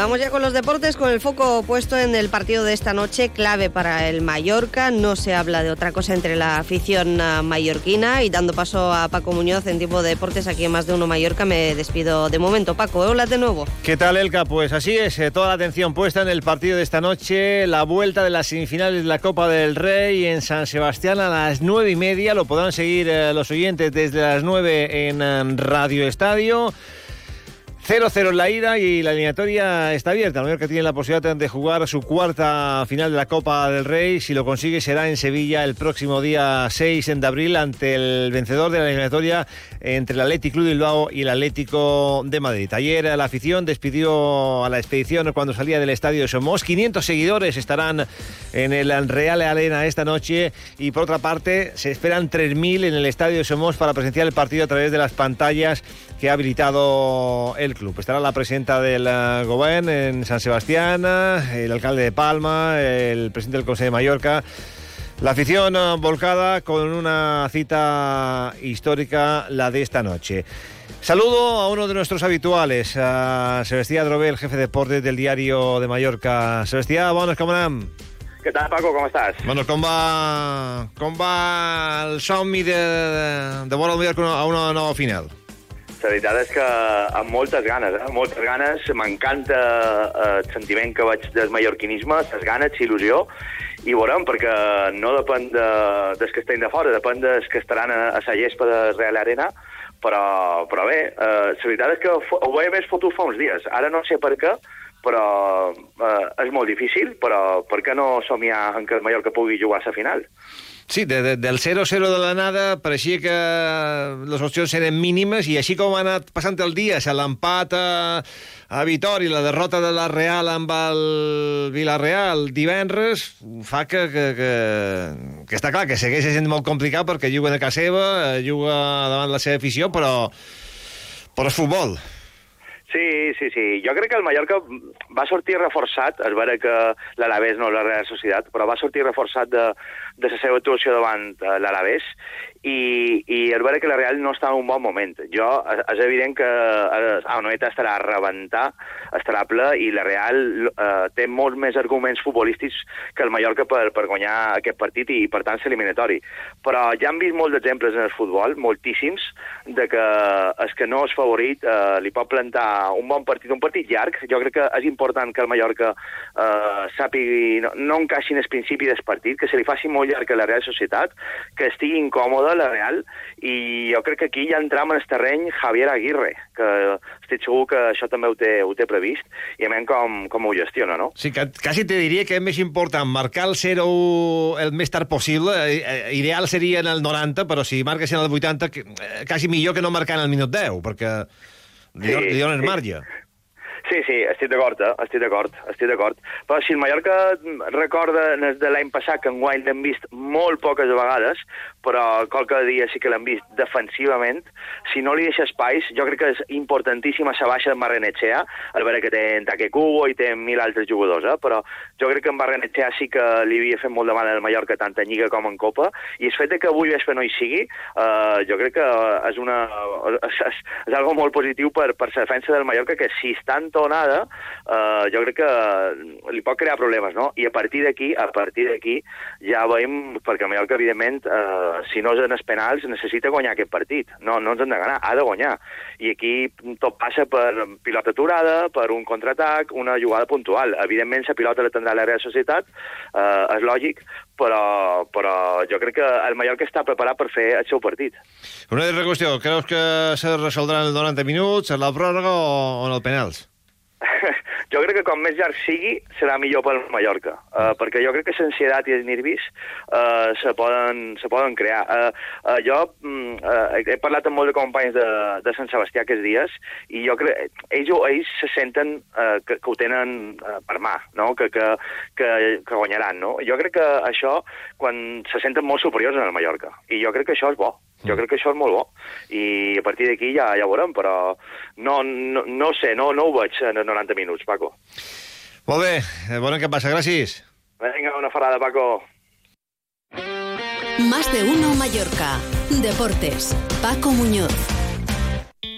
Vamos ya con los deportes, con el foco puesto en el partido de esta noche, clave para el Mallorca. No se habla de otra cosa entre la afición ah, mallorquina y dando paso a Paco Muñoz en tiempo de deportes aquí en Más de Uno Mallorca, me despido de momento. Paco, hola de nuevo. ¿Qué tal, Elka? Pues así es, eh, toda la atención puesta en el partido de esta noche, la vuelta de las semifinales de la Copa del Rey en San Sebastián a las nueve y media. Lo podrán seguir eh, los oyentes desde las nueve en eh, Radio Estadio. 0-0 en la ida y la eliminatoria está abierta. Que tiene la posibilidad de jugar su cuarta final de la Copa del Rey. Si lo consigue será en Sevilla el próximo día 6 de abril ante el vencedor de la eliminatoria entre el Atlético Club Bilbao y el Atlético de Madrid. Ayer la afición despidió a la expedición cuando salía del estadio de Somos. 500 seguidores estarán en el Real Arena esta noche y por otra parte se esperan 3.000 en el estadio de Somos para presenciar el partido a través de las pantallas que ha habilitado el club. Estará la presidenta del uh, Gobierno en San Sebastián, el alcalde de Palma, el presidente del Consejo de Mallorca. La afición eh, volcada con una cita histórica, la de esta noche. Saludo a uno de nuestros habituales, a Sebastián Drobé, el jefe de deportes del diario de Mallorca. Sebastián, buenos, ¿cómo ¿Qué tal, Paco? ¿Cómo estás? Bueno, ¿cómo va, com va el somni de, de, de el a una nova final? La veritat és que amb moltes ganes, eh? moltes ganes. M'encanta eh, el sentiment que vaig del mallorquinisme, les ganes, il·lusió, i veurem, perquè no depèn de, dels que estem de fora, depèn dels que estaran a, a la gespa de Real Arena, però, però bé, eh, la veritat és que ho veia més fotut fa uns dies. Ara no sé per què, però eh, és molt difícil, però per què no somiar en que el Mallorca pugui jugar a la final? Sí, de, de, del 0-0 de la nada pareixia que les opcions eren mínimes i així com ha anat passant el dia, se l'empat a, a Vitor i la derrota de la Real amb el Villarreal divendres fa que, que, que, que està clar que segueix sent molt complicat perquè juga a casa seva, juga davant la seva afició, però, però és futbol. Sí, sí, sí. Jo crec que el Mallorca va sortir reforçat, es veure que l'Alavés no la Real Societat, però va sortir reforçat de, de la seva actuació davant eh, l'Alavés i, i es veure que la Real no està en un bon moment. Jo, és evident que eh, Anoeta estarà a rebentar, estarà ple, i la Real eh, té molts més arguments futbolístics que el Mallorca per, per guanyar aquest partit i, per tant, ser eliminatori. Però ja han vist molts exemples en el futbol, moltíssims, de que el que no és favorit eh, li pot plantar un bon partit, un partit llarg. Jo crec que és important que el Mallorca eh, sàpigui, no, no encaixi en el principi del partit, que se li faci molt llarg a la Real Societat, que estigui incòmode de la Real i jo crec que aquí ja entram en el terreny Javier Aguirre, que estic segur que això també ho té, ho té previst i a com, com ho gestiona, no? Sí, que, quasi te diria que és més important marcar el 0 el més tard possible. Eh, eh, ideal seria en el 90, però si marques en el 80, quasi millor que no marcar en el minut 10, perquè li, sí, li dones sí. marge. Sí, sí, estic d'acord, eh? estic d'acord, estic d'acord. Però si el Mallorca recorda de l'any passat que en guany l'hem vist molt poques vegades, però qualque dia sí que l'hem vist defensivament, si no li deixa espais, jo crec que és importantíssima la baixa de Marrenetxea, al veure que té en Take Cubo i té mil altres jugadors, eh? però jo crec que en Marrenetxea sí que li havia fet molt de mal al Mallorca, tant en Lliga com en Copa, i el fet que avui vespre no hi sigui, eh, jo crec que és, una, és, és, és algo molt positiu per, per la defensa del Mallorca, que si estan tonada, eh, jo crec que li pot crear problemes, no? I a partir d'aquí, a partir d'aquí, ja veiem, perquè el Mallorca, evidentment, eh, si no és en els penals, necessita guanyar aquest partit. No, no ens han de ganar, ha de guanyar. I aquí tot passa per pilota aturada, per un contraatac, una jugada puntual. Evidentment, la pilota la tindrà la Real Societat, eh, és lògic, però, però jo crec que el Mallorca està preparat per fer el seu partit. Una altra qüestió, creus que se resoldrà en el 90 minuts, en la pròrroga o en els penals? Jo crec que com més llarg sigui, serà millor pel Mallorca, uh, perquè jo crec que l'ansietat i els nervis uh, se, poden, se poden crear. Uh, uh, jo uh, he parlat amb molts de companys de, de Sant Sebastià aquests dies i jo crec ells, ells se senten uh, que, que ho tenen uh, per mà, no? que, que, que, que guanyaran. No? Jo crec que això, quan se senten molt superiors en el Mallorca, i jo crec que això és bo. Jo crec que això és molt bo. I a partir d'aquí ja, ja veurem, però no, no, no sé, no, no ho veig en 90 minuts, Paco. Molt bé, bona que passa, gràcies. Vinga, una ferrada, Paco. Más de uno Mallorca. Deportes. Paco Muñoz.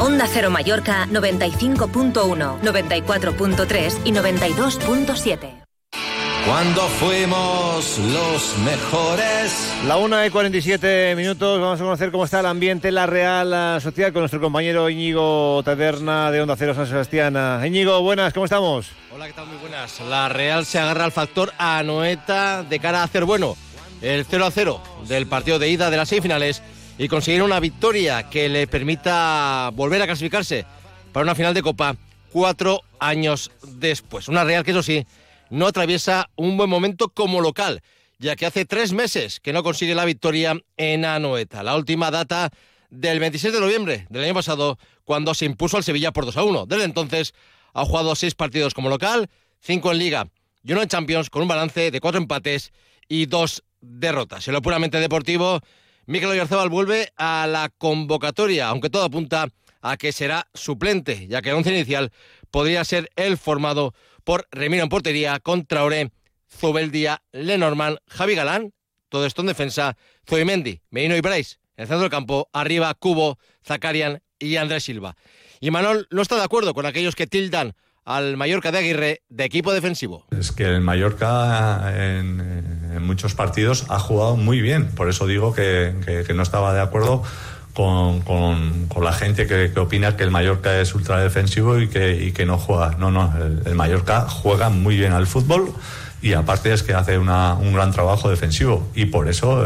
Onda Cero Mallorca 95.1, 94.3 y 92.7. Cuando fuimos los mejores. La 1 y 47 minutos, vamos a conocer cómo está el ambiente en la Real Sociedad con nuestro compañero Íñigo Taberna de Onda Cero San Sebastián. Íñigo, buenas, ¿cómo estamos? Hola, ¿qué tal? Muy buenas. La Real se agarra al factor Anoeta de cara a hacer bueno el 0 a 0 del partido de ida de las semifinales y conseguir una victoria que le permita volver a clasificarse para una final de Copa cuatro años después. Una Real que eso sí, no atraviesa un buen momento como local, ya que hace tres meses que no consigue la victoria en Anoeta. La última data del 26 de noviembre del año pasado, cuando se impuso al Sevilla por 2 a 1. Desde entonces ha jugado seis partidos como local, cinco en Liga y uno en Champions, con un balance de cuatro empates y dos derrotas. En lo puramente deportivo, Mikel Oyarzabal vuelve a la convocatoria, aunque todo apunta a que será suplente, ya que el once inicial podría ser el formado por Remiro en portería, contra Ore, Zubeldia, Lenormand, Javi Galán, todo esto en defensa, Zoimendi, Merino y Bryce, en el centro del campo, arriba Cubo, Zakarian y Andrés Silva. Y Manol no está de acuerdo con aquellos que tildan al Mallorca de Aguirre de equipo defensivo. Es que el Mallorca en, muchos partidos ha jugado muy bien, por eso digo que, no estaba de acuerdo con, la gente que, opina que el Mallorca es ultra defensivo y que, que no juega. No, no, el, Mallorca juega muy bien al fútbol y aparte es que hace un gran trabajo defensivo y por eso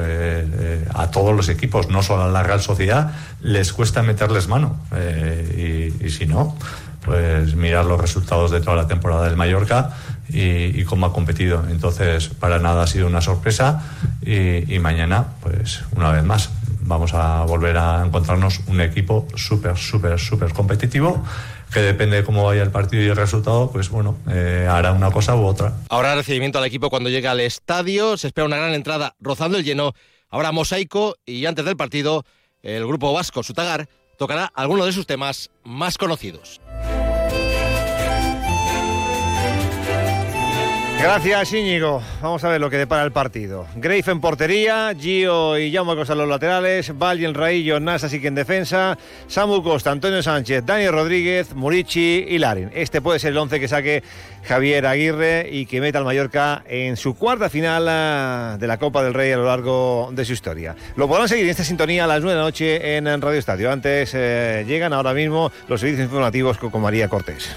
eh, eh, a todos los equipos, no solo a la Real Sociedad, les cuesta meterles mano eh, y si no pues mirar los resultados de toda la temporada del Mallorca y, cómo ha competido. Entonces, para nada ha sido una sorpresa y, mañana, pues una vez más, vamos a volver a encontrarnos un equipo súper, súper, súper competitivo que depende de cómo vaya el partido y el resultado, pues bueno, eh, hará una cosa u otra. Ahora recibimiento al equipo cuando llegue al estadio, se espera una gran entrada rozando el lleno, ahora mosaico y antes del partido el grupo vasco Sutagar tocará algunos de sus temas más conocidos. Gracias, Íñigo. Vamos a ver lo que depara el partido. Greif en portería, Gio y Jaume Costa los laterales, Valle Raillo, Nasa que en defensa, Samu Costa, Antonio Sánchez, Daniel Rodríguez, Murici y Larin. Este puede ser el once que saque Javier Aguirre y que meta al Mallorca en su cuarta final ah, de la Copa del Rey a lo largo de su historia. Lo podrán seguir en esta sintonía a las 9 de la noche en Radio Estadio. Antes eh, llegan ahora mismo los servicios informativos con María Cortés.